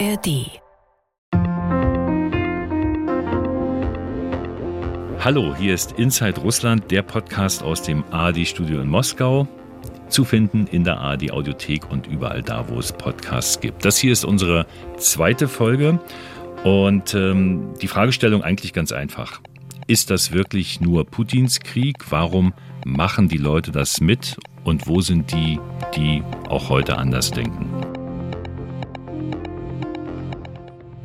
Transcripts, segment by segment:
ARD. Hallo, hier ist Inside Russland, der Podcast aus dem ARD-Studio in Moskau. Zu finden in der ARD Audiothek und überall da, wo es Podcasts gibt. Das hier ist unsere zweite Folge und ähm, die Fragestellung eigentlich ganz einfach. Ist das wirklich nur Putins Krieg? Warum machen die Leute das mit? Und wo sind die, die auch heute anders denken?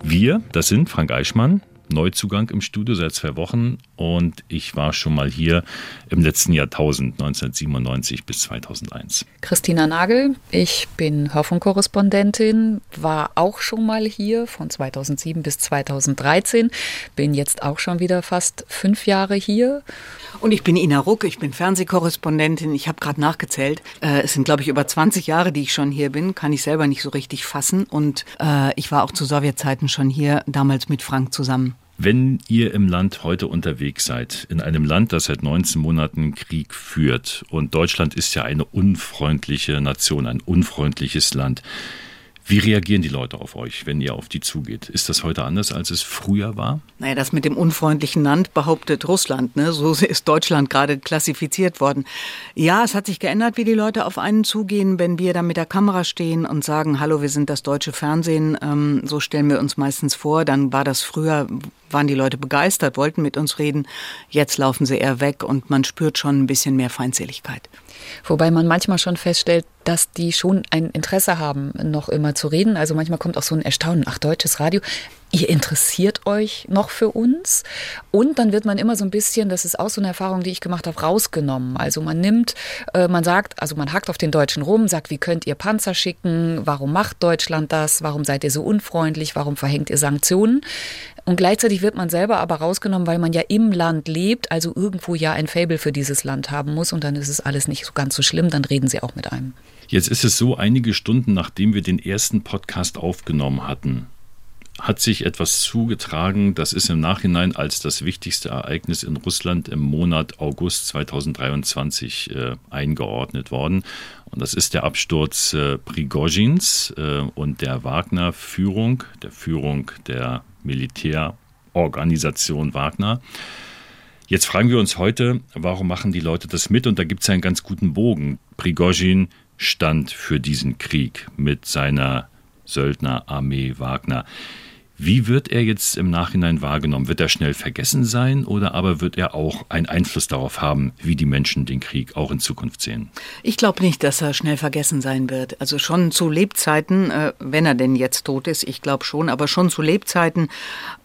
Wir, das sind Frank Eichmann, Neuzugang im Studio seit zwei Wochen und ich war schon mal hier im letzten Jahrtausend, 1997 bis 2001. Christina Nagel, ich bin Hörfunkkorrespondentin, war auch schon mal hier von 2007 bis 2013, bin jetzt auch schon wieder fast fünf Jahre hier. Und ich bin Ina Ruck, ich bin Fernsehkorrespondentin, ich habe gerade nachgezählt. Äh, es sind, glaube ich, über 20 Jahre, die ich schon hier bin, kann ich selber nicht so richtig fassen und äh, ich war auch zu Sowjetzeiten schon hier, damals mit Frank zusammen. Wenn ihr im Land heute unterwegs seid, in einem Land, das seit 19 Monaten Krieg führt, und Deutschland ist ja eine unfreundliche Nation, ein unfreundliches Land, wie reagieren die Leute auf euch, wenn ihr auf die zugeht? Ist das heute anders, als es früher war? Naja, das mit dem unfreundlichen Land behauptet Russland. Ne? So ist Deutschland gerade klassifiziert worden. Ja, es hat sich geändert, wie die Leute auf einen zugehen, wenn wir da mit der Kamera stehen und sagen, hallo, wir sind das deutsche Fernsehen. Ähm, so stellen wir uns meistens vor. Dann war das früher, waren die Leute begeistert, wollten mit uns reden. Jetzt laufen sie eher weg und man spürt schon ein bisschen mehr Feindseligkeit. Wobei man manchmal schon feststellt, dass die schon ein Interesse haben, noch immer zu reden. Also manchmal kommt auch so ein Erstaunen, ach, deutsches Radio, ihr interessiert euch noch für uns. Und dann wird man immer so ein bisschen, das ist auch so eine Erfahrung, die ich gemacht habe, rausgenommen. Also man nimmt, äh, man sagt, also man hackt auf den Deutschen rum, sagt, wie könnt ihr Panzer schicken? Warum macht Deutschland das? Warum seid ihr so unfreundlich? Warum verhängt ihr Sanktionen? Und gleichzeitig wird man selber aber rausgenommen, weil man ja im Land lebt, also irgendwo ja ein Fable für dieses Land haben muss. Und dann ist es alles nicht so ganz so schlimm, dann reden sie auch mit einem. Jetzt ist es so, einige Stunden nachdem wir den ersten Podcast aufgenommen hatten, hat sich etwas zugetragen, das ist im Nachhinein als das wichtigste Ereignis in Russland im Monat August 2023 äh, eingeordnet worden. Und das ist der Absturz äh, Prigozhins äh, und der Wagner-Führung, der Führung der Militärorganisation Wagner. Jetzt fragen wir uns heute, warum machen die Leute das mit? Und da gibt es einen ganz guten Bogen. Prigozhin stand für diesen Krieg mit seiner Söldnerarmee Wagner. Wie wird er jetzt im Nachhinein wahrgenommen? Wird er schnell vergessen sein oder aber wird er auch einen Einfluss darauf haben, wie die Menschen den Krieg auch in Zukunft sehen? Ich glaube nicht, dass er schnell vergessen sein wird. Also schon zu Lebzeiten, äh, wenn er denn jetzt tot ist, ich glaube schon, aber schon zu Lebzeiten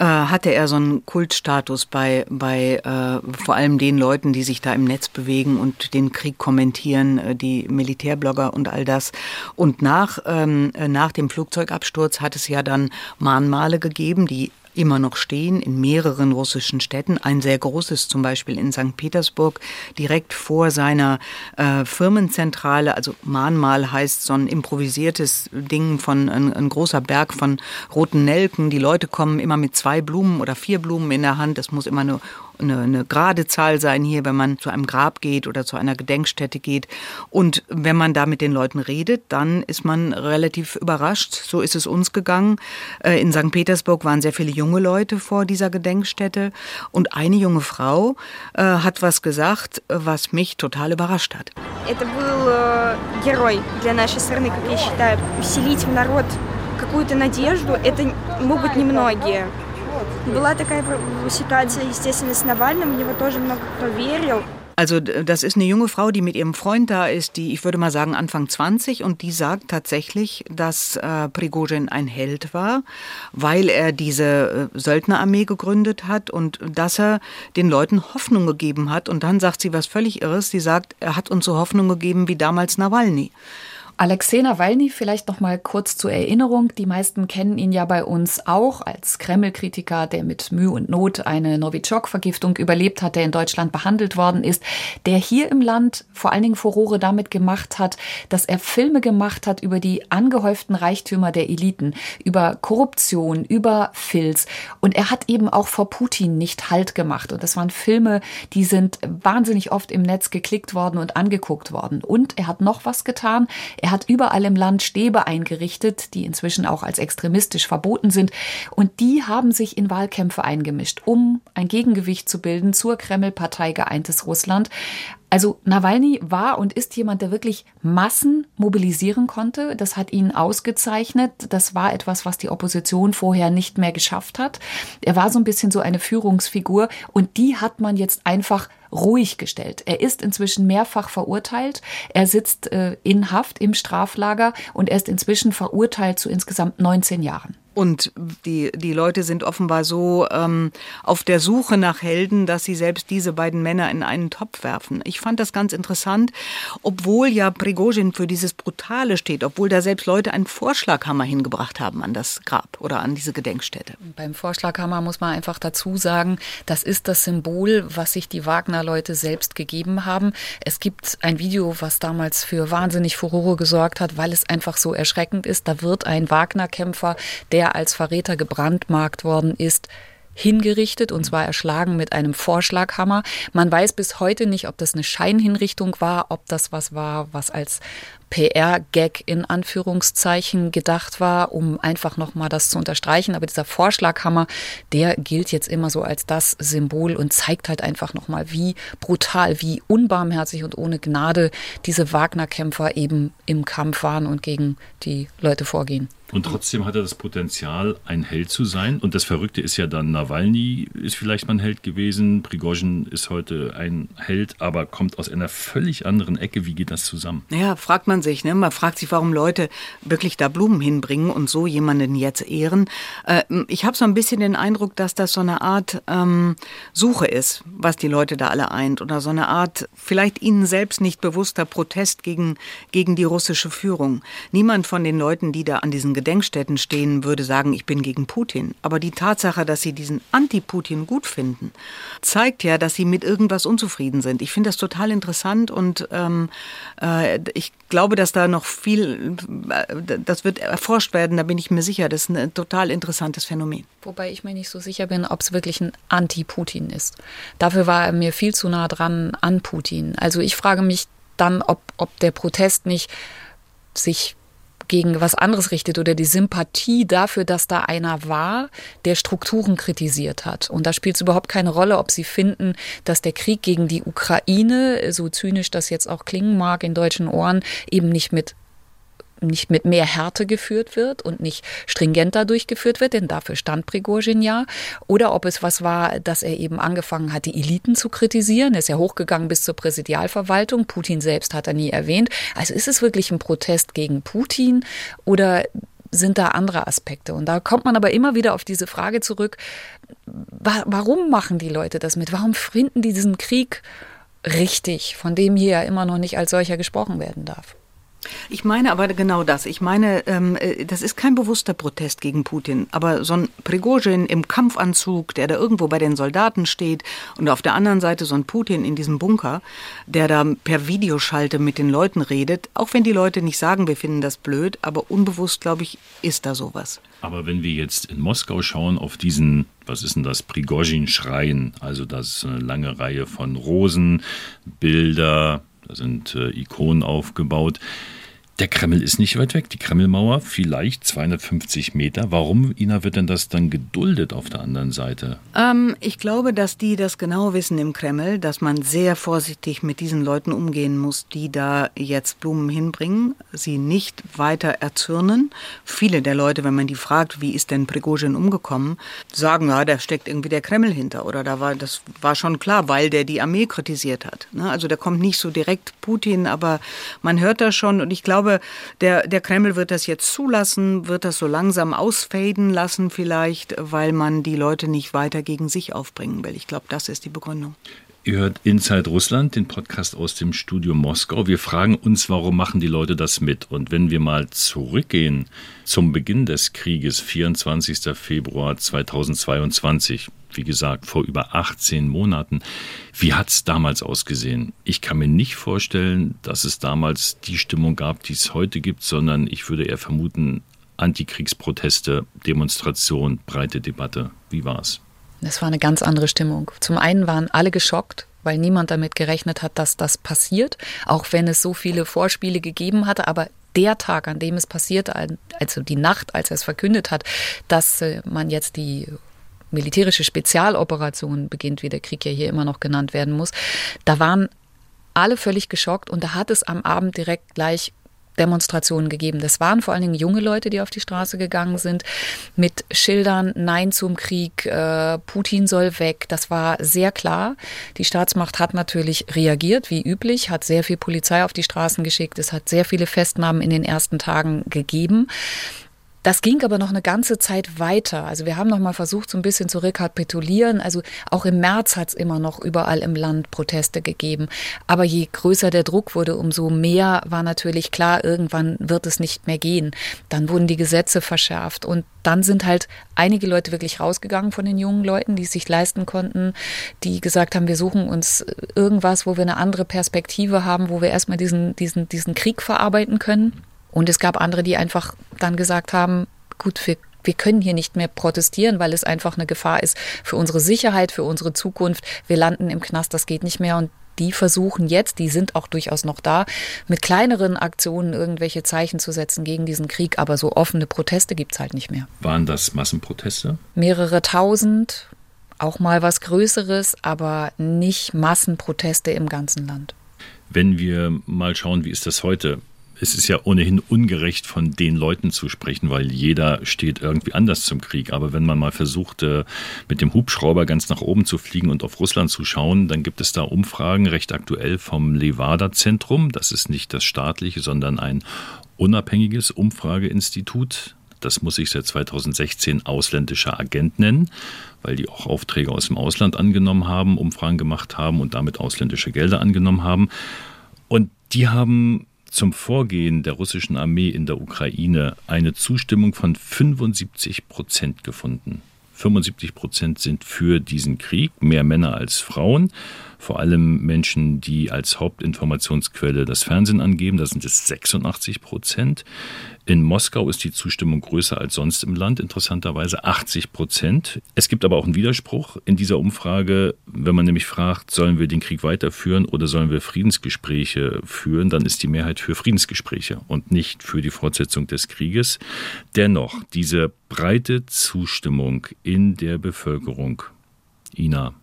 äh, hatte er so einen Kultstatus bei, bei äh, vor allem den Leuten, die sich da im Netz bewegen und den Krieg kommentieren, äh, die Militärblogger und all das. Und nach, ähm, äh, nach dem Flugzeugabsturz hat es ja dann Mahnmale gegeben, die immer noch stehen in mehreren russischen Städten. Ein sehr großes zum Beispiel in St. Petersburg, direkt vor seiner äh, Firmenzentrale. Also Mahnmal heißt so ein improvisiertes Ding von ein, ein, großer Berg von roten Nelken. Die Leute kommen immer mit zwei Blumen oder vier Blumen in der Hand. Das muss immer eine eine, eine gerade Zahl sein hier, wenn man zu einem Grab geht oder zu einer Gedenkstätte geht. Und wenn man da mit den Leuten redet, dann ist man relativ überrascht. So ist es uns gegangen. Äh, in St. Petersburg waren sehr viele junge Leute vor dieser Gedenkstätte und eine junge Frau äh, hat was gesagt, was mich total überrascht hat. Это был э, герой для нашей страны, как я считаю. Вселить в народ какую-то надежду, это могут немногие. Была такая ситуация, естественно, с Навальным, в него тоже много кто верил. Also das ist eine junge Frau, die mit ihrem Freund da ist, die, ich würde mal sagen, Anfang 20 und die sagt tatsächlich, dass äh, Prigozhin ein Held war, weil er diese äh, Söldnerarmee gegründet hat und dass er den Leuten Hoffnung gegeben hat. Und dann sagt sie was völlig Irres, sie sagt, er hat uns so Hoffnung gegeben wie damals Nawalny. Alexei Nawalny vielleicht noch mal kurz zur Erinnerung. Die meisten kennen ihn ja bei uns auch als Kreml-Kritiker, der mit Mühe und Not eine Novichok-Vergiftung überlebt hat, der in Deutschland behandelt worden ist, der hier im Land vor allen Dingen Furore damit gemacht hat, dass er Filme gemacht hat über die angehäuften Reichtümer der Eliten, über Korruption, über Filz. Und er hat eben auch vor Putin nicht Halt gemacht. Und das waren Filme, die sind wahnsinnig oft im Netz geklickt worden und angeguckt worden. Und er hat noch was getan. Er hat überall im Land Stäbe eingerichtet, die inzwischen auch als extremistisch verboten sind. Und die haben sich in Wahlkämpfe eingemischt, um ein Gegengewicht zu bilden zur Kreml-Partei Geeintes Russland. Also Nawalny war und ist jemand, der wirklich Massen mobilisieren konnte. Das hat ihn ausgezeichnet. Das war etwas, was die Opposition vorher nicht mehr geschafft hat. Er war so ein bisschen so eine Führungsfigur und die hat man jetzt einfach ruhig gestellt. Er ist inzwischen mehrfach verurteilt. Er sitzt äh, in Haft im Straflager und er ist inzwischen verurteilt zu insgesamt 19 Jahren. Und die, die Leute sind offenbar so ähm, auf der Suche nach Helden, dass sie selbst diese beiden Männer in einen Topf werfen. Ich fand das ganz interessant, obwohl ja Prigozhin für dieses Brutale steht, obwohl da selbst Leute einen Vorschlaghammer hingebracht haben an das Grab oder an diese Gedenkstätte. Beim Vorschlaghammer muss man einfach dazu sagen, das ist das Symbol, was sich die Wagner-Leute selbst gegeben haben. Es gibt ein Video, was damals für wahnsinnig Furore gesorgt hat, weil es einfach so erschreckend ist. Da wird ein Wagner-Kämpfer, der der als Verräter gebrandmarkt worden ist, hingerichtet und zwar erschlagen mit einem Vorschlaghammer. Man weiß bis heute nicht, ob das eine Scheinhinrichtung war, ob das was war, was als PR-Gag in Anführungszeichen gedacht war, um einfach nochmal das zu unterstreichen. Aber dieser Vorschlaghammer, der gilt jetzt immer so als das Symbol und zeigt halt einfach nochmal, wie brutal, wie unbarmherzig und ohne Gnade diese Wagner-Kämpfer eben im Kampf waren und gegen die Leute vorgehen. Und trotzdem hat er das Potenzial, ein Held zu sein. Und das Verrückte ist ja dann, Nawalny ist vielleicht mal ein Held gewesen, Prigozhin ist heute ein Held, aber kommt aus einer völlig anderen Ecke. Wie geht das zusammen? Ja, fragt man sich. Ne? Man fragt sich, warum Leute wirklich da Blumen hinbringen und so jemanden jetzt ehren. Äh, ich habe so ein bisschen den Eindruck, dass das so eine Art ähm, Suche ist, was die Leute da alle eint. Oder so eine Art, vielleicht ihnen selbst nicht bewusster Protest gegen, gegen die russische Führung. Niemand von den Leuten, die da an diesen Gedenkstätten stehen, würde sagen, ich bin gegen Putin. Aber die Tatsache, dass sie diesen Anti-Putin gut finden, zeigt ja, dass sie mit irgendwas unzufrieden sind. Ich finde das total interessant und ähm, äh, ich glaube, dass da noch viel, äh, das wird erforscht werden, da bin ich mir sicher. Das ist ein total interessantes Phänomen. Wobei ich mir nicht so sicher bin, ob es wirklich ein Anti-Putin ist. Dafür war er mir viel zu nah dran an Putin. Also ich frage mich dann, ob, ob der Protest nicht sich gegen was anderes richtet oder die Sympathie dafür, dass da einer war, der Strukturen kritisiert hat. Und da spielt es überhaupt keine Rolle, ob sie finden, dass der Krieg gegen die Ukraine, so zynisch das jetzt auch klingen mag in deutschen Ohren, eben nicht mit nicht mit mehr Härte geführt wird und nicht stringenter durchgeführt wird, denn dafür stand Prigozhin ja. Oder ob es was war, dass er eben angefangen hat, die Eliten zu kritisieren. Er ist ja hochgegangen bis zur Präsidialverwaltung. Putin selbst hat er nie erwähnt. Also ist es wirklich ein Protest gegen Putin oder sind da andere Aspekte? Und da kommt man aber immer wieder auf diese Frage zurück, warum machen die Leute das mit? Warum finden die diesen Krieg richtig, von dem hier ja immer noch nicht als solcher gesprochen werden darf? Ich meine aber genau das. Ich meine, ähm, äh, das ist kein bewusster Protest gegen Putin. Aber so ein Prigozhin im Kampfanzug, der da irgendwo bei den Soldaten steht und auf der anderen Seite so ein Putin in diesem Bunker, der da per Videoschalte mit den Leuten redet, auch wenn die Leute nicht sagen, wir finden das blöd, aber unbewusst, glaube ich, ist da sowas. Aber wenn wir jetzt in Moskau schauen auf diesen, was ist denn das, Prigozhin-Schrein, also das ist eine lange Reihe von Rosen, Bilder, da sind äh, Ikonen aufgebaut. Der Kreml ist nicht weit weg. Die Kremlmauer vielleicht 250 Meter. Warum, Ina, wird denn das dann geduldet auf der anderen Seite? Ähm, ich glaube, dass die das genau wissen im Kreml, dass man sehr vorsichtig mit diesen Leuten umgehen muss, die da jetzt Blumen hinbringen, sie nicht weiter erzürnen. Viele der Leute, wenn man die fragt, wie ist denn Prigozhin umgekommen, sagen, ja, da steckt irgendwie der Kreml hinter. Oder da war, das war schon klar, weil der die Armee kritisiert hat. Ne? Also da kommt nicht so direkt Putin, aber man hört das schon und ich glaube, glaube, der, der Kreml wird das jetzt zulassen, wird das so langsam ausfaden lassen vielleicht, weil man die Leute nicht weiter gegen sich aufbringen will. Ich glaube, das ist die Begründung. Ihr hört Inside Russland, den Podcast aus dem Studio Moskau. Wir fragen uns, warum machen die Leute das mit? Und wenn wir mal zurückgehen zum Beginn des Krieges, 24. Februar 2022, wie gesagt, vor über 18 Monaten. Wie hat es damals ausgesehen? Ich kann mir nicht vorstellen, dass es damals die Stimmung gab, die es heute gibt, sondern ich würde eher vermuten, Antikriegsproteste, Demonstration, breite Debatte. Wie war es? Es war eine ganz andere Stimmung. Zum einen waren alle geschockt, weil niemand damit gerechnet hat, dass das passiert, auch wenn es so viele Vorspiele gegeben hatte. Aber der Tag, an dem es passierte, also die Nacht, als er es verkündet hat, dass äh, man jetzt die militärische Spezialoperation beginnt, wie der Krieg ja hier immer noch genannt werden muss, da waren alle völlig geschockt und da hat es am Abend direkt gleich Demonstrationen gegeben. Das waren vor allen Dingen junge Leute, die auf die Straße gegangen sind, mit Schildern Nein zum Krieg, äh, Putin soll weg. Das war sehr klar. Die Staatsmacht hat natürlich reagiert, wie üblich, hat sehr viel Polizei auf die Straßen geschickt. Es hat sehr viele Festnahmen in den ersten Tagen gegeben. Das ging aber noch eine ganze Zeit weiter. Also wir haben noch mal versucht, so ein bisschen zu rekapitulieren. Also auch im März hat es immer noch überall im Land Proteste gegeben. Aber je größer der Druck wurde, umso mehr war natürlich klar, irgendwann wird es nicht mehr gehen. Dann wurden die Gesetze verschärft und dann sind halt einige Leute wirklich rausgegangen von den jungen Leuten, die es sich leisten konnten, die gesagt haben, wir suchen uns irgendwas, wo wir eine andere Perspektive haben, wo wir erstmal diesen, diesen, diesen Krieg verarbeiten können. Und es gab andere, die einfach dann gesagt haben, gut, wir wir können hier nicht mehr protestieren, weil es einfach eine Gefahr ist für unsere Sicherheit, für unsere Zukunft. Wir landen im Knast, das geht nicht mehr. Und die versuchen jetzt, die sind auch durchaus noch da, mit kleineren Aktionen irgendwelche Zeichen zu setzen gegen diesen Krieg. Aber so offene Proteste gibt es halt nicht mehr. Waren das Massenproteste? Mehrere tausend, auch mal was Größeres, aber nicht Massenproteste im ganzen Land. Wenn wir mal schauen, wie ist das heute? Es ist ja ohnehin ungerecht, von den Leuten zu sprechen, weil jeder steht irgendwie anders zum Krieg. Aber wenn man mal versucht, äh, mit dem Hubschrauber ganz nach oben zu fliegen und auf Russland zu schauen, dann gibt es da Umfragen recht aktuell vom Levada-Zentrum. Das ist nicht das staatliche, sondern ein unabhängiges Umfrageinstitut. Das muss sich seit 2016 ausländischer Agent nennen, weil die auch Aufträge aus dem Ausland angenommen haben, Umfragen gemacht haben und damit ausländische Gelder angenommen haben. Und die haben zum Vorgehen der russischen Armee in der Ukraine eine Zustimmung von 75 Prozent gefunden. 75 Prozent sind für diesen Krieg, mehr Männer als Frauen vor allem Menschen, die als Hauptinformationsquelle das Fernsehen angeben, da sind es 86 Prozent. In Moskau ist die Zustimmung größer als sonst im Land, interessanterweise 80 Prozent. Es gibt aber auch einen Widerspruch in dieser Umfrage. Wenn man nämlich fragt, sollen wir den Krieg weiterführen oder sollen wir Friedensgespräche führen, dann ist die Mehrheit für Friedensgespräche und nicht für die Fortsetzung des Krieges. Dennoch, diese breite Zustimmung in der Bevölkerung, Ina,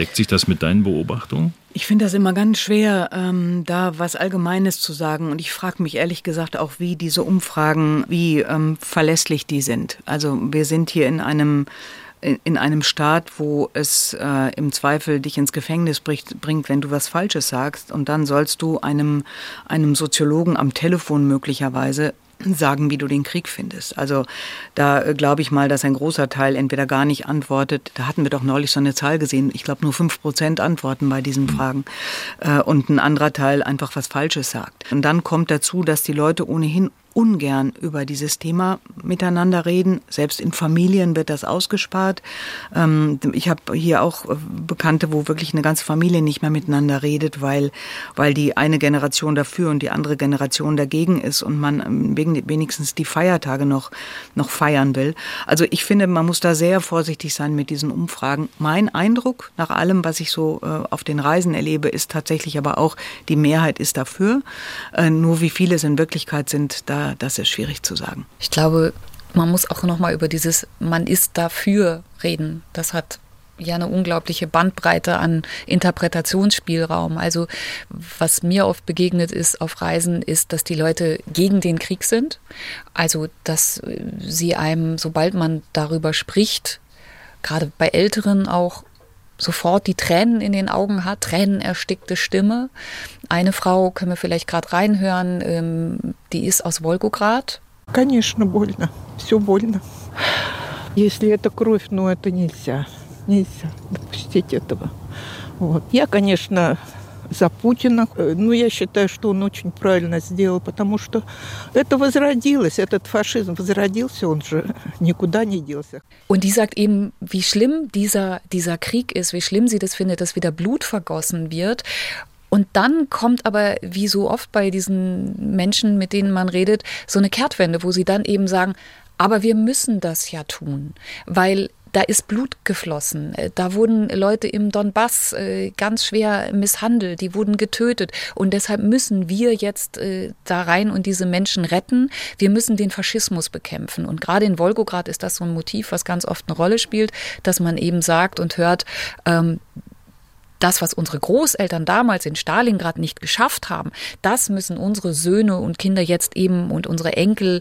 Deckt sich das mit deinen Beobachtungen? Ich finde das immer ganz schwer, ähm, da was Allgemeines zu sagen. Und ich frage mich ehrlich gesagt auch, wie diese Umfragen, wie ähm, verlässlich die sind. Also wir sind hier in einem in einem Staat, wo es äh, im Zweifel dich ins Gefängnis bricht, bringt, wenn du was Falsches sagst. Und dann sollst du einem, einem Soziologen am Telefon möglicherweise sagen, wie du den Krieg findest. Also da äh, glaube ich mal, dass ein großer Teil entweder gar nicht antwortet. Da hatten wir doch neulich so eine Zahl gesehen. Ich glaube, nur fünf Prozent antworten bei diesen mhm. Fragen. Äh, und ein anderer Teil einfach was Falsches sagt. Und dann kommt dazu, dass die Leute ohnehin ungern über dieses Thema miteinander reden. Selbst in Familien wird das ausgespart. Ähm, ich habe hier auch äh, Bekannte, wo wirklich eine ganze Familie nicht mehr miteinander redet, weil, weil die eine Generation dafür und die andere Generation dagegen ist und man ähm, wenigstens die Feiertage noch, noch feiern will. Also ich finde, man muss da sehr vorsichtig sein mit diesen Umfragen. Mein Eindruck nach allem, was ich so äh, auf den Reisen erlebe, ist tatsächlich aber auch, die Mehrheit ist dafür. Äh, nur wie viele es in Wirklichkeit sind, da das ist schwierig zu sagen. Ich glaube, man muss auch nochmal über dieses Man ist dafür reden. Das hat ja eine unglaubliche Bandbreite an Interpretationsspielraum. Also was mir oft begegnet ist auf Reisen, ist, dass die Leute gegen den Krieg sind. Also dass sie einem, sobald man darüber spricht, gerade bei Älteren auch sofort die Tränen in den Augen hat, tränenerstickte Stimme. Eine Frau, können wir vielleicht gerade reinhören, ähm, die ist aus Wolgograd. Конечно, больно. Все больно. Если это кровь, ну это нельзя. Нельзя допустить этого. Вот. Я, конечно, за Путина. Э, ну, я считаю, что он очень правильно сделал, потому что это возродилось, этот фашизм возродился, он же никуда не делся. Und die sagt eben, wie schlimm dieser, dieser Krieg ist, wie schlimm sie das findet, dass wieder Blut vergossen wird. Und dann kommt aber, wie so oft bei diesen Menschen, mit denen man redet, so eine Kehrtwende, wo sie dann eben sagen, aber wir müssen das ja tun, weil da ist Blut geflossen. Äh, da wurden Leute im Donbass äh, ganz schwer misshandelt, die wurden getötet. Und deshalb müssen wir jetzt äh, da rein und diese Menschen retten. Wir müssen den Faschismus bekämpfen. Und gerade in Wolgograd ist das so ein Motiv, was ganz oft eine Rolle spielt, dass man eben sagt und hört, ähm, das, was unsere Großeltern damals in Stalingrad nicht geschafft haben, das müssen unsere Söhne und Kinder jetzt eben und unsere Enkel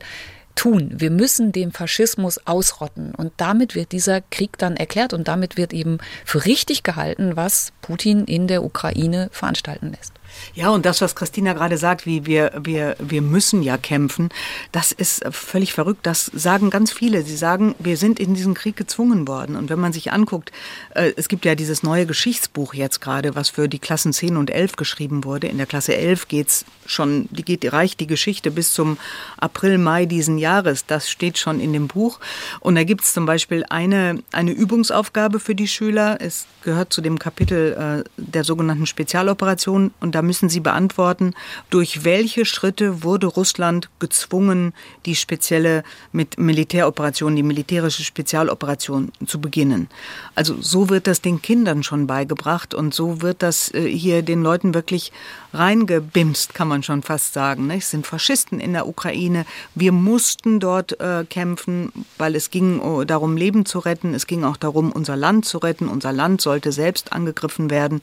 tun. Wir müssen den Faschismus ausrotten. Und damit wird dieser Krieg dann erklärt und damit wird eben für richtig gehalten, was Putin in der Ukraine veranstalten lässt. Ja, und das, was Christina gerade sagt, wie wir, wir, wir müssen ja kämpfen, das ist völlig verrückt. Das sagen ganz viele. Sie sagen, wir sind in diesen Krieg gezwungen worden. Und wenn man sich anguckt, äh, es gibt ja dieses neue Geschichtsbuch jetzt gerade, was für die Klassen 10 und 11 geschrieben wurde. In der Klasse 11 geht's schon, die geht, reicht die Geschichte bis zum April, Mai diesen Jahres. Das steht schon in dem Buch. Und da gibt's zum Beispiel eine, eine Übungsaufgabe für die Schüler. Es gehört zu dem Kapitel äh, der sogenannten Spezialoperation. Und da müssen Sie beantworten, durch welche Schritte wurde Russland gezwungen, die spezielle mit Militäroperation, die militärische Spezialoperation zu beginnen. Also so wird das den Kindern schon beigebracht und so wird das äh, hier den Leuten wirklich reingebimst, kann man schon fast sagen. Es sind Faschisten in der Ukraine. Wir mussten dort äh, kämpfen, weil es ging oh, darum, Leben zu retten. Es ging auch darum, unser Land zu retten. Unser Land sollte selbst angegriffen werden.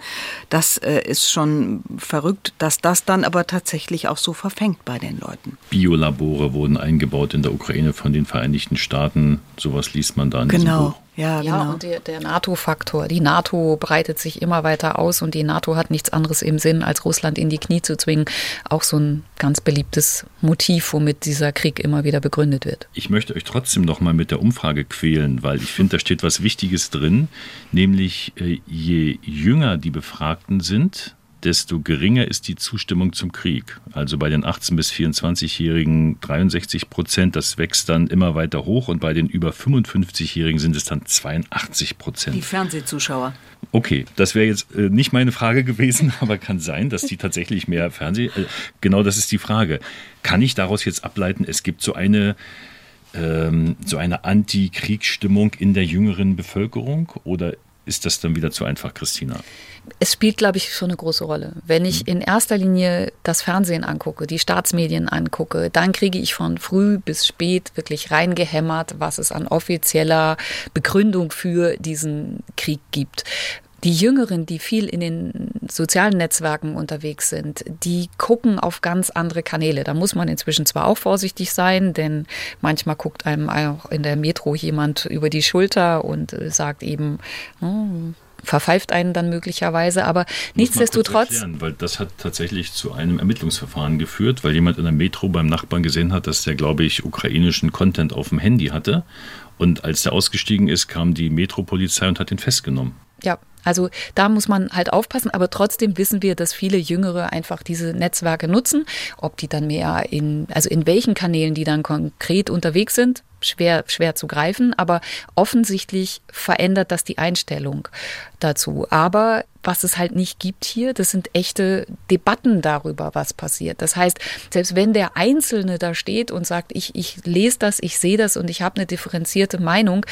Das äh, ist schon verrückt, dass das dann aber tatsächlich auch so verfängt bei den Leuten. Biolabore wurden eingebaut in der Ukraine von den Vereinigten Staaten. Sowas liest man da in genau. Buch. Ja, ja genau. und der, der NATO-Faktor. Die NATO breitet sich immer weiter aus und die NATO hat nichts anderes im Sinn, als Russland in die Knie zu zwingen. Auch so ein ganz beliebtes Motiv, womit dieser Krieg immer wieder begründet wird. Ich möchte euch trotzdem noch mal mit der Umfrage quälen, weil ich finde, da steht was Wichtiges drin, nämlich äh, je jünger die Befragten sind, desto geringer ist die Zustimmung zum Krieg. Also bei den 18- bis 24-Jährigen 63 Prozent, das wächst dann immer weiter hoch und bei den über 55-Jährigen sind es dann 82 Prozent. Die Fernsehzuschauer. Okay, das wäre jetzt äh, nicht meine Frage gewesen, aber kann sein, dass die tatsächlich mehr Fernseh. Äh, genau das ist die Frage. Kann ich daraus jetzt ableiten, es gibt so eine ähm, so eine Anti-Kriegsstimmung in der jüngeren Bevölkerung oder ist das dann wieder zu einfach, Christina? Es spielt, glaube ich, schon eine große Rolle. Wenn ich mhm. in erster Linie das Fernsehen angucke, die Staatsmedien angucke, dann kriege ich von früh bis spät wirklich reingehämmert, was es an offizieller Begründung für diesen Krieg gibt. Die Jüngeren, die viel in den sozialen Netzwerken unterwegs sind, die gucken auf ganz andere Kanäle. Da muss man inzwischen zwar auch vorsichtig sein, denn manchmal guckt einem auch in der Metro jemand über die Schulter und äh, sagt eben, oh, verpfeift einen dann möglicherweise, aber nichtsdestotrotz. Erklären, weil das hat tatsächlich zu einem Ermittlungsverfahren geführt, weil jemand in der Metro beim Nachbarn gesehen hat, dass der, glaube ich, ukrainischen Content auf dem Handy hatte. Und als der ausgestiegen ist, kam die Metropolizei und hat ihn festgenommen. Ja, also da muss man halt aufpassen, aber trotzdem wissen wir, dass viele Jüngere einfach diese Netzwerke nutzen. Ob die dann mehr in, also in welchen Kanälen die dann konkret unterwegs sind, schwer, schwer zu greifen, aber offensichtlich verändert das die Einstellung dazu. Aber was es halt nicht gibt hier, das sind echte Debatten darüber, was passiert. Das heißt, selbst wenn der Einzelne da steht und sagt, ich, ich lese das, ich sehe das und ich habe eine differenzierte Meinung,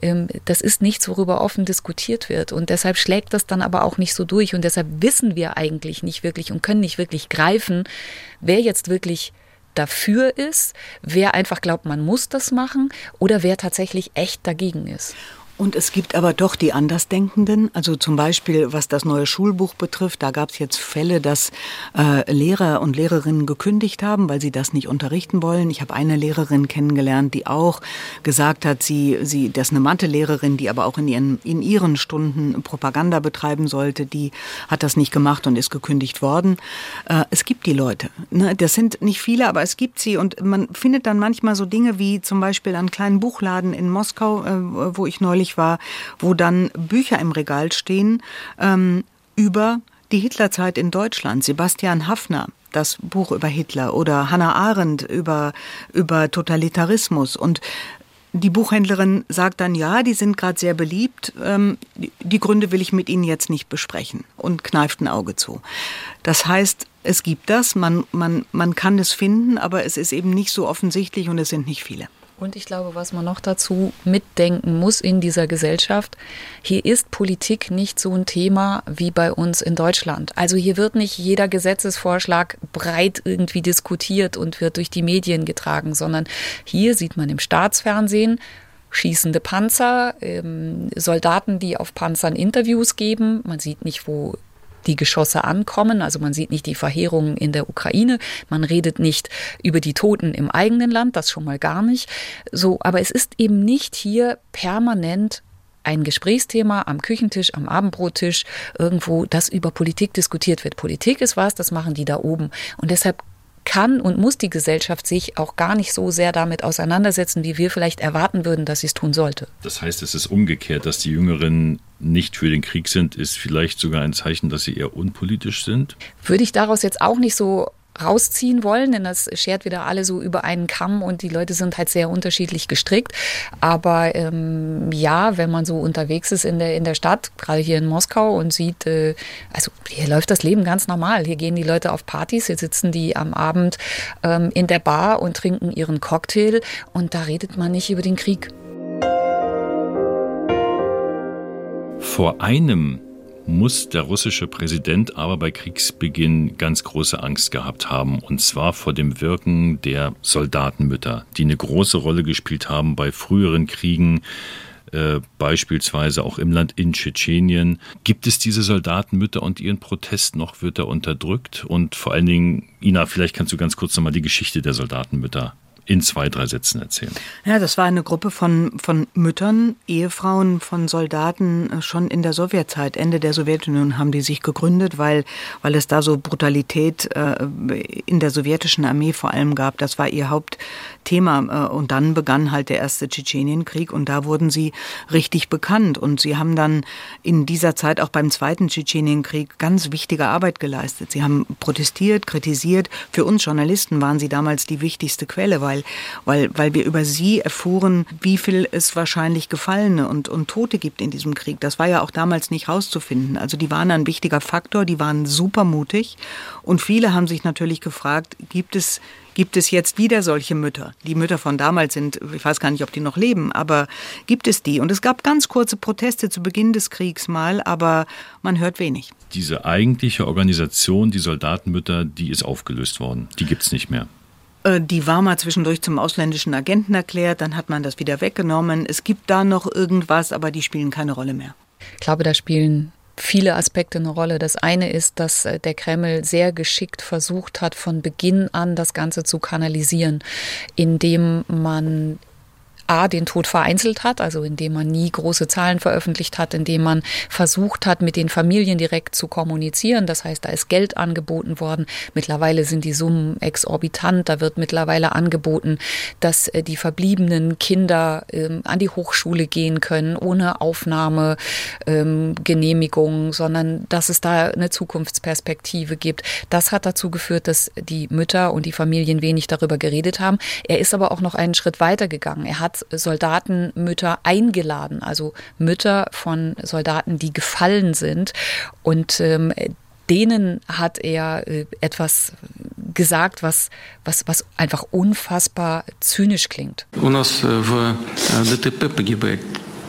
ähm, das ist nichts, worüber offen diskutiert wird. Und deshalb schlägt das dann aber auch nicht so durch. Und deshalb wissen wir eigentlich nicht wirklich und können nicht wirklich greifen, wer jetzt wirklich dafür ist, wer einfach glaubt, man muss das machen oder wer tatsächlich echt dagegen ist. Und es gibt aber doch die Andersdenkenden. Also zum Beispiel, was das neue Schulbuch betrifft, da gab es jetzt Fälle, dass äh, Lehrer und Lehrerinnen gekündigt haben, weil sie das nicht unterrichten wollen. Ich habe eine Lehrerin kennengelernt, die auch gesagt hat, sie, sie, das ist eine Mathelehrerin, die aber auch in ihren, in ihren Stunden Propaganda betreiben sollte, die hat das nicht gemacht und ist gekündigt worden. Äh, es gibt die Leute. Ne? Das sind nicht viele, aber es gibt sie. Und man findet dann manchmal so Dinge wie zum Beispiel einen kleinen Buchladen in Moskau, äh, wo ich neulich war, wo dann Bücher im Regal stehen ähm, über die Hitlerzeit in Deutschland. Sebastian Haffner, das Buch über Hitler oder Hannah Arendt über, über Totalitarismus. Und die Buchhändlerin sagt dann, ja, die sind gerade sehr beliebt, ähm, die Gründe will ich mit Ihnen jetzt nicht besprechen und kneift ein Auge zu. Das heißt, es gibt das, man, man, man kann es finden, aber es ist eben nicht so offensichtlich und es sind nicht viele. Und ich glaube, was man noch dazu mitdenken muss in dieser Gesellschaft, hier ist Politik nicht so ein Thema wie bei uns in Deutschland. Also hier wird nicht jeder Gesetzesvorschlag breit irgendwie diskutiert und wird durch die Medien getragen, sondern hier sieht man im Staatsfernsehen schießende Panzer, ähm, Soldaten, die auf Panzern Interviews geben. Man sieht nicht, wo die Geschosse ankommen. Also man sieht nicht die Verheerungen in der Ukraine, man redet nicht über die Toten im eigenen Land, das schon mal gar nicht. So, aber es ist eben nicht hier permanent ein Gesprächsthema am Küchentisch, am Abendbrottisch, irgendwo, das über Politik diskutiert wird. Politik ist was, das machen die da oben. Und deshalb kann und muss die Gesellschaft sich auch gar nicht so sehr damit auseinandersetzen, wie wir vielleicht erwarten würden, dass sie es tun sollte. Das heißt, es ist umgekehrt, dass die Jüngeren nicht für den Krieg sind, ist vielleicht sogar ein Zeichen, dass sie eher unpolitisch sind? Würde ich daraus jetzt auch nicht so rausziehen wollen, denn das schert wieder alle so über einen Kamm und die Leute sind halt sehr unterschiedlich gestrickt. Aber ähm, ja, wenn man so unterwegs ist in der, in der Stadt, gerade hier in Moskau und sieht, äh, also hier läuft das Leben ganz normal. Hier gehen die Leute auf Partys, hier sitzen die am Abend ähm, in der Bar und trinken ihren Cocktail und da redet man nicht über den Krieg. Vor einem muss der russische Präsident aber bei Kriegsbeginn ganz große Angst gehabt haben, und zwar vor dem Wirken der Soldatenmütter, die eine große Rolle gespielt haben bei früheren Kriegen, äh, beispielsweise auch im Land in Tschetschenien. Gibt es diese Soldatenmütter und ihren Protest noch? Wird er unterdrückt? Und vor allen Dingen, Ina, vielleicht kannst du ganz kurz nochmal die Geschichte der Soldatenmütter in zwei, drei Sätzen erzählen? Ja, das war eine Gruppe von, von Müttern, Ehefrauen von Soldaten äh, schon in der Sowjetzeit. Ende der Sowjetunion haben die sich gegründet, weil, weil es da so Brutalität äh, in der sowjetischen Armee vor allem gab. Das war ihr Hauptthema. Äh, und dann begann halt der erste Tschetschenienkrieg und da wurden sie richtig bekannt. Und sie haben dann in dieser Zeit auch beim zweiten Tschetschenienkrieg ganz wichtige Arbeit geleistet. Sie haben protestiert, kritisiert. Für uns Journalisten waren sie damals die wichtigste Quelle, weil weil, weil, weil wir über sie erfuhren, wie viel es wahrscheinlich Gefallene und, und Tote gibt in diesem Krieg. Das war ja auch damals nicht rauszufinden. Also die waren ein wichtiger Faktor, die waren super mutig und viele haben sich natürlich gefragt, gibt es Gibt es jetzt wieder solche Mütter? Die Mütter von damals sind, ich weiß gar nicht, ob die noch leben, aber gibt es die? Und es gab ganz kurze Proteste zu Beginn des Kriegs mal, aber man hört wenig. Diese eigentliche Organisation, die Soldatenmütter, die ist aufgelöst worden. Die gibt es nicht mehr. Äh, die war mal zwischendurch zum ausländischen Agenten erklärt, dann hat man das wieder weggenommen. Es gibt da noch irgendwas, aber die spielen keine Rolle mehr. Ich glaube, da spielen viele Aspekte eine Rolle. Das eine ist, dass äh, der Kreml sehr geschickt versucht hat, von Beginn an das Ganze zu kanalisieren, indem man A, den Tod vereinzelt hat, also indem man nie große Zahlen veröffentlicht hat, indem man versucht hat, mit den Familien direkt zu kommunizieren. Das heißt, da ist Geld angeboten worden. Mittlerweile sind die Summen exorbitant. Da wird mittlerweile angeboten, dass äh, die verbliebenen Kinder ähm, an die Hochschule gehen können, ohne Aufnahmegenehmigung, ähm, sondern dass es da eine Zukunftsperspektive gibt. Das hat dazu geführt, dass die Mütter und die Familien wenig darüber geredet haben. Er ist aber auch noch einen Schritt weiter gegangen. Er hat Soldatenmütter eingeladen, also Mütter von Soldaten, die gefallen sind. Und ähm, denen hat er äh, etwas gesagt, was, was, was einfach unfassbar zynisch klingt. У нас в ДТП погибает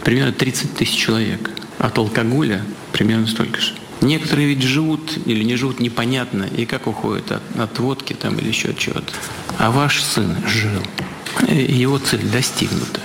примерно 30 тысяч человек. От алкоголя примерно столько же. Некоторые ведь живут или не живут непонятно, и как уходят от, от водки там или еще от чего-то. А ваш сын жил. Его цель достигнута.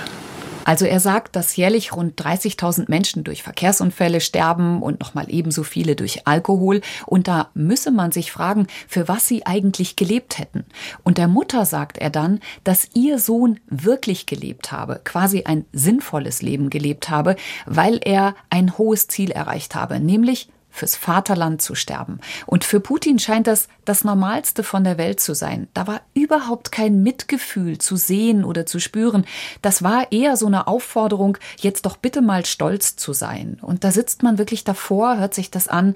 Also er sagt, dass jährlich rund 30.000 Menschen durch Verkehrsunfälle sterben und nochmal ebenso viele durch Alkohol. Und da müsse man sich fragen, für was sie eigentlich gelebt hätten. Und der Mutter sagt er dann, dass ihr Sohn wirklich gelebt habe, quasi ein sinnvolles Leben gelebt habe, weil er ein hohes Ziel erreicht habe, nämlich fürs Vaterland zu sterben. Und für Putin scheint das das Normalste von der Welt zu sein. Da war überhaupt kein Mitgefühl zu sehen oder zu spüren. Das war eher so eine Aufforderung, jetzt doch bitte mal stolz zu sein. Und da sitzt man wirklich davor, hört sich das an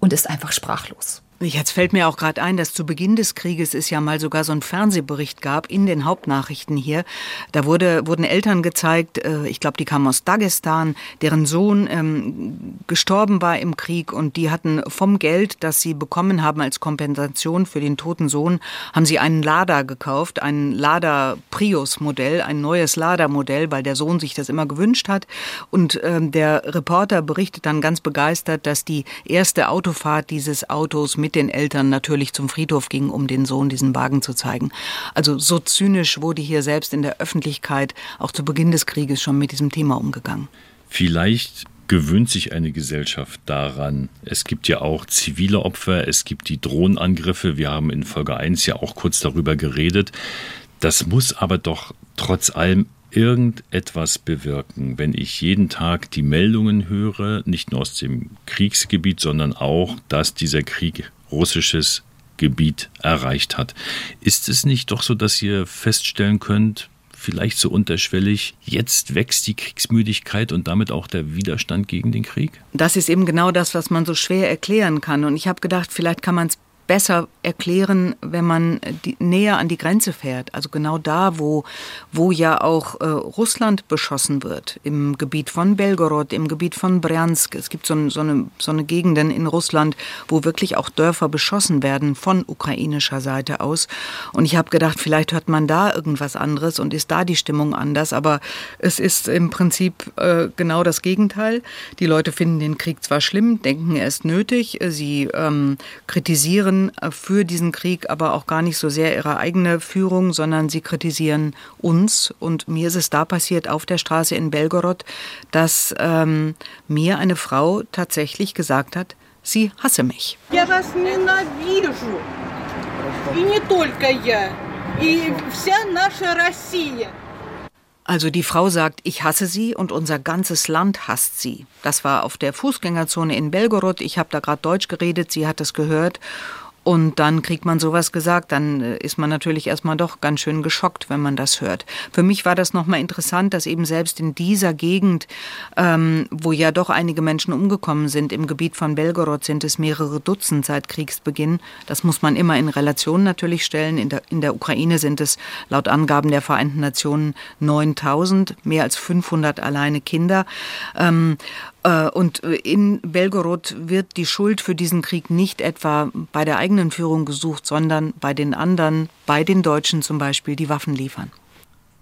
und ist einfach sprachlos. Jetzt fällt mir auch gerade ein, dass zu Beginn des Krieges es ja mal sogar so einen Fernsehbericht gab in den Hauptnachrichten hier. Da wurde, wurden Eltern gezeigt, äh, ich glaube, die kamen aus Dagestan, deren Sohn ähm, gestorben war im Krieg und die hatten vom Geld, das sie bekommen haben als Kompensation für den toten Sohn, haben sie einen Lada gekauft, ein Lada Prius Modell, ein neues Lada Modell, weil der Sohn sich das immer gewünscht hat. Und ähm, der Reporter berichtet dann ganz begeistert, dass die erste Autofahrt dieses Autos mit mit den Eltern natürlich zum Friedhof ging, um den Sohn diesen Wagen zu zeigen. Also so zynisch wurde hier selbst in der Öffentlichkeit auch zu Beginn des Krieges schon mit diesem Thema umgegangen. Vielleicht gewöhnt sich eine Gesellschaft daran. Es gibt ja auch zivile Opfer, es gibt die Drohnenangriffe. Wir haben in Folge 1 ja auch kurz darüber geredet. Das muss aber doch trotz allem irgendetwas bewirken, wenn ich jeden Tag die Meldungen höre, nicht nur aus dem Kriegsgebiet, sondern auch, dass dieser Krieg russisches Gebiet erreicht hat. Ist es nicht doch so, dass ihr feststellen könnt, vielleicht so unterschwellig, jetzt wächst die Kriegsmüdigkeit und damit auch der Widerstand gegen den Krieg? Das ist eben genau das, was man so schwer erklären kann. Und ich habe gedacht, vielleicht kann man es besser erklären, wenn man die, näher an die Grenze fährt. Also genau da, wo, wo ja auch äh, Russland beschossen wird, im Gebiet von Belgorod, im Gebiet von Bryansk. Es gibt so, so, eine, so eine Gegenden in Russland, wo wirklich auch Dörfer beschossen werden von ukrainischer Seite aus. Und ich habe gedacht, vielleicht hört man da irgendwas anderes und ist da die Stimmung anders. Aber es ist im Prinzip äh, genau das Gegenteil. Die Leute finden den Krieg zwar schlimm, denken, er ist nötig. Sie ähm, kritisieren kritisieren äh, für diesen Krieg aber auch gar nicht so sehr ihre eigene Führung, sondern sie kritisieren uns. Und mir ist es da passiert auf der Straße in Belgorod, dass ähm, mir eine Frau tatsächlich gesagt hat, sie hasse mich. Я вас ненавижу. И не только я. И вся наша Россия. Also die Frau sagt, ich hasse sie und unser ganzes Land hasst sie. Das war auf der Fußgängerzone in Belgorod. Ich habe da gerade Deutsch geredet, sie hat es gehört und dann kriegt man sowas gesagt, dann äh, ist man natürlich erstmal doch ganz schön geschockt, wenn man das hört. Für mich war das nochmal interessant, dass eben selbst in dieser Gegend, ähm, wo ja doch einige Menschen umgekommen sind, im Gebiet von Belgorod sind es mehrere Dutzend seit Kriegsbeginn. Das muss man immer in Relation natürlich stellen. In der, in der Ukraine sind es laut Angaben der Vereinten Nationen 9000, mehr als 500 alleine Kinder. Ähm, äh, und äh, in Belgorod wird die Schuld für diesen Krieg nicht etwa bei der eigenen Führung gesucht, sondern bei den anderen, bei den Deutschen zum Beispiel, die Waffen liefern.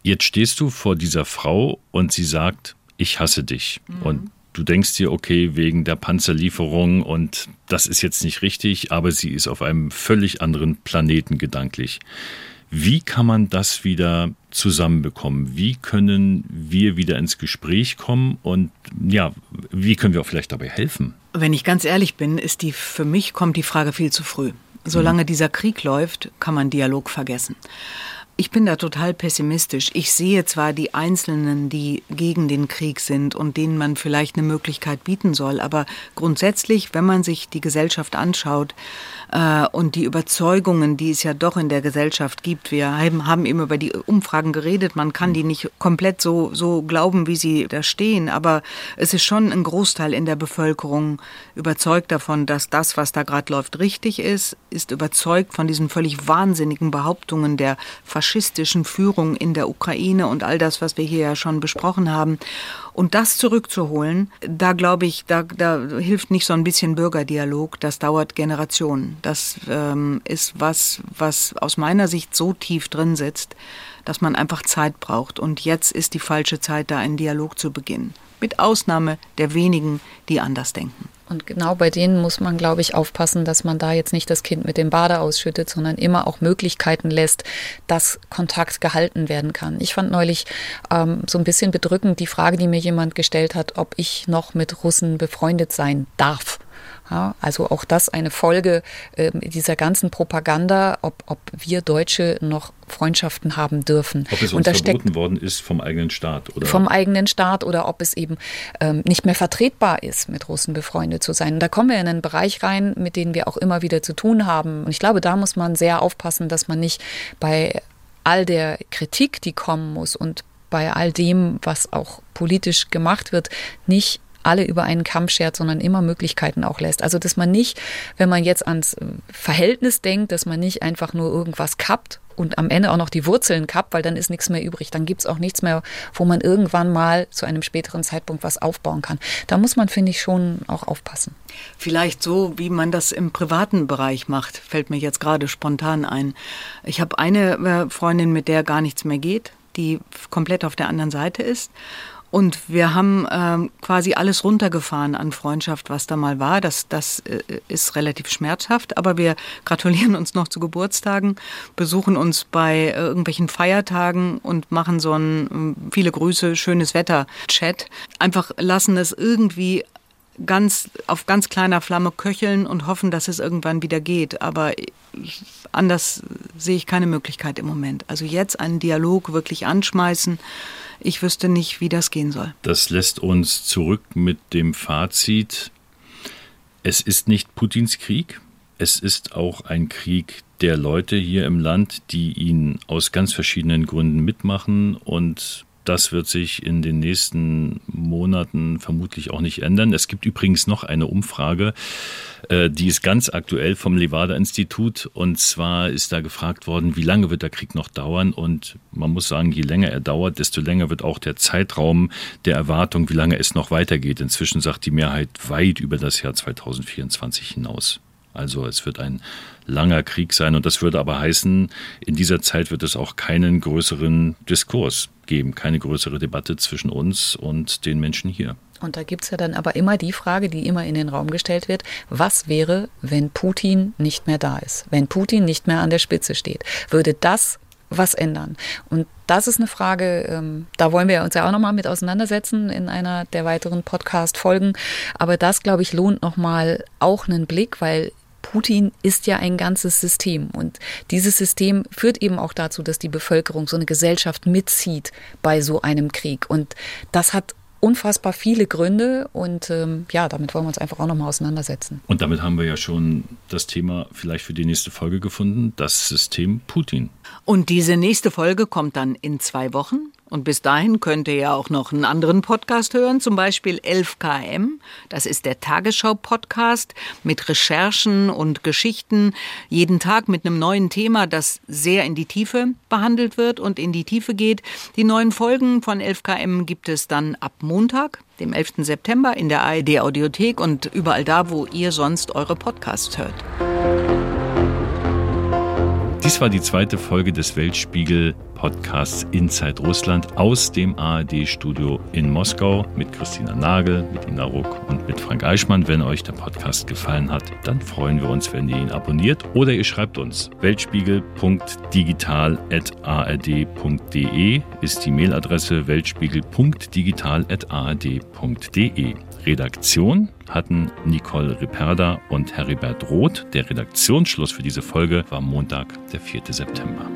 Jetzt stehst du vor dieser Frau und sie sagt, ich hasse dich. Mhm. Und du denkst dir, okay, wegen der Panzerlieferung und das ist jetzt nicht richtig, aber sie ist auf einem völlig anderen Planeten gedanklich. Wie kann man das wieder zusammenbekommen? Wie können wir wieder ins Gespräch kommen und ja, wie können wir auch vielleicht dabei helfen? Wenn ich ganz ehrlich bin, ist die für mich kommt die Frage viel zu früh. Solange mhm. dieser Krieg läuft, kann man Dialog vergessen. Ich bin da total pessimistisch. Ich sehe zwar die Einzelnen, die gegen den Krieg sind und denen man vielleicht eine Möglichkeit bieten soll, aber grundsätzlich, wenn man sich die Gesellschaft anschaut, äh, und die Überzeugungen, die es ja doch in der Gesellschaft gibt. Wir haben, haben eben über die Umfragen geredet. Man kann die nicht komplett so, so glauben, wie sie da stehen. Aber es ist schon ein Großteil in der Bevölkerung überzeugt davon, dass das, was da gerade läuft, richtig ist, ist überzeugt von diesen völlig wahnsinnigen Behauptungen der faschistischen Führung in der Ukraine und all das, was wir hier ja schon besprochen haben. Und das zurückzuholen, da glaube ich, da, da hilft nicht so ein bisschen Bürgerdialog, das dauert Generationen. Das ähm, ist was, was aus meiner Sicht so tief drin sitzt, dass man einfach Zeit braucht. Und jetzt ist die falsche Zeit, da einen Dialog zu beginnen. Mit Ausnahme der wenigen, die anders denken. Und genau bei denen muss man, glaube ich, aufpassen, dass man da jetzt nicht das Kind mit dem Bade ausschüttet, sondern immer auch Möglichkeiten lässt, dass Kontakt gehalten werden kann. Ich fand neulich ähm, so ein bisschen bedrückend die Frage, die mir jemand gestellt hat, ob ich noch mit Russen befreundet sein darf. Ja, also auch das eine Folge äh, dieser ganzen Propaganda, ob, ob wir Deutsche noch Freundschaften haben dürfen. Ob es uns verboten worden ist vom eigenen Staat oder vom eigenen Staat oder ob es eben ähm, nicht mehr vertretbar ist, mit Russen befreundet zu sein. Und da kommen wir in einen Bereich rein, mit dem wir auch immer wieder zu tun haben. Und ich glaube, da muss man sehr aufpassen, dass man nicht bei all der Kritik, die kommen muss und bei all dem, was auch politisch gemacht wird, nicht alle über einen Kamm schert, sondern immer Möglichkeiten auch lässt. Also dass man nicht, wenn man jetzt ans äh, Verhältnis denkt, dass man nicht einfach nur irgendwas kappt und am Ende auch noch die Wurzeln kappt, weil dann ist nichts mehr übrig. Dann gibt es auch nichts mehr, wo man irgendwann mal zu einem späteren Zeitpunkt was aufbauen kann. Da muss man, finde ich, schon auch aufpassen. Vielleicht so, wie man das im privaten Bereich macht, fällt mir jetzt gerade spontan ein. Ich habe eine äh, Freundin, mit der gar nichts mehr geht, die komplett auf der anderen Seite ist. Und wir haben ähm, quasi alles runtergefahren an Freundschaft, was da mal war. Das, das äh, ist relativ schmerzhaft, aber wir gratulieren uns noch zu Geburtstagen, besuchen uns bei äh, irgendwelchen Feiertagen und machen so ein äh, viele Grüße, schönes Wetter-Chat. Einfach lassen es irgendwie ganz auf ganz kleiner Flamme köcheln und hoffen, dass es irgendwann wieder geht. Aber anders sehe ich keine Möglichkeit im Moment. Also jetzt einen Dialog wirklich anschmeißen ich wüsste nicht, wie das gehen soll. Das lässt uns zurück mit dem Fazit, es ist nicht Putins Krieg, es ist auch ein Krieg der Leute hier im Land, die ihn aus ganz verschiedenen Gründen mitmachen und das wird sich in den nächsten Monaten vermutlich auch nicht ändern. Es gibt übrigens noch eine Umfrage, äh, die ist ganz aktuell vom Levada-Institut. Und zwar ist da gefragt worden, wie lange wird der Krieg noch dauern? Und man muss sagen, je länger er dauert, desto länger wird auch der Zeitraum der Erwartung, wie lange es noch weitergeht. Inzwischen sagt die Mehrheit weit über das Jahr 2024 hinaus. Also es wird ein langer Krieg sein und das würde aber heißen, in dieser Zeit wird es auch keinen größeren Diskurs geben, keine größere Debatte zwischen uns und den Menschen hier. Und da gibt es ja dann aber immer die Frage, die immer in den Raum gestellt wird, was wäre, wenn Putin nicht mehr da ist, wenn Putin nicht mehr an der Spitze steht? Würde das was ändern? Und das ist eine Frage, ähm, da wollen wir uns ja auch nochmal mit auseinandersetzen in einer der weiteren Podcast-Folgen. Aber das, glaube ich, lohnt nochmal auch einen Blick, weil Putin ist ja ein ganzes System und dieses System führt eben auch dazu, dass die Bevölkerung so eine Gesellschaft mitzieht bei so einem Krieg und das hat unfassbar viele Gründe und ähm, ja, damit wollen wir uns einfach auch nochmal auseinandersetzen. Und damit haben wir ja schon das Thema vielleicht für die nächste Folge gefunden, das System Putin. Und diese nächste Folge kommt dann in zwei Wochen. Und bis dahin könnt ihr ja auch noch einen anderen Podcast hören, zum Beispiel 11KM. Das ist der Tagesschau-Podcast mit Recherchen und Geschichten. Jeden Tag mit einem neuen Thema, das sehr in die Tiefe behandelt wird und in die Tiefe geht. Die neuen Folgen von 11KM gibt es dann ab Montag, dem 11. September in der ARD Audiothek und überall da, wo ihr sonst eure Podcasts hört. Dies war die zweite Folge des Weltspiegel Podcasts Inside Russland aus dem ARD-Studio in Moskau mit Christina Nagel, mit Ina Ruck und mit Frank Eichmann. Wenn euch der Podcast gefallen hat, dann freuen wir uns, wenn ihr ihn abonniert oder ihr schreibt uns. Weltspiegel.digital.ard.de ist die Mailadresse weltspiegel.digital.ard.de. Redaktion hatten Nicole Riperda und Heribert Roth. Der Redaktionsschluss für diese Folge war Montag, der 4. September.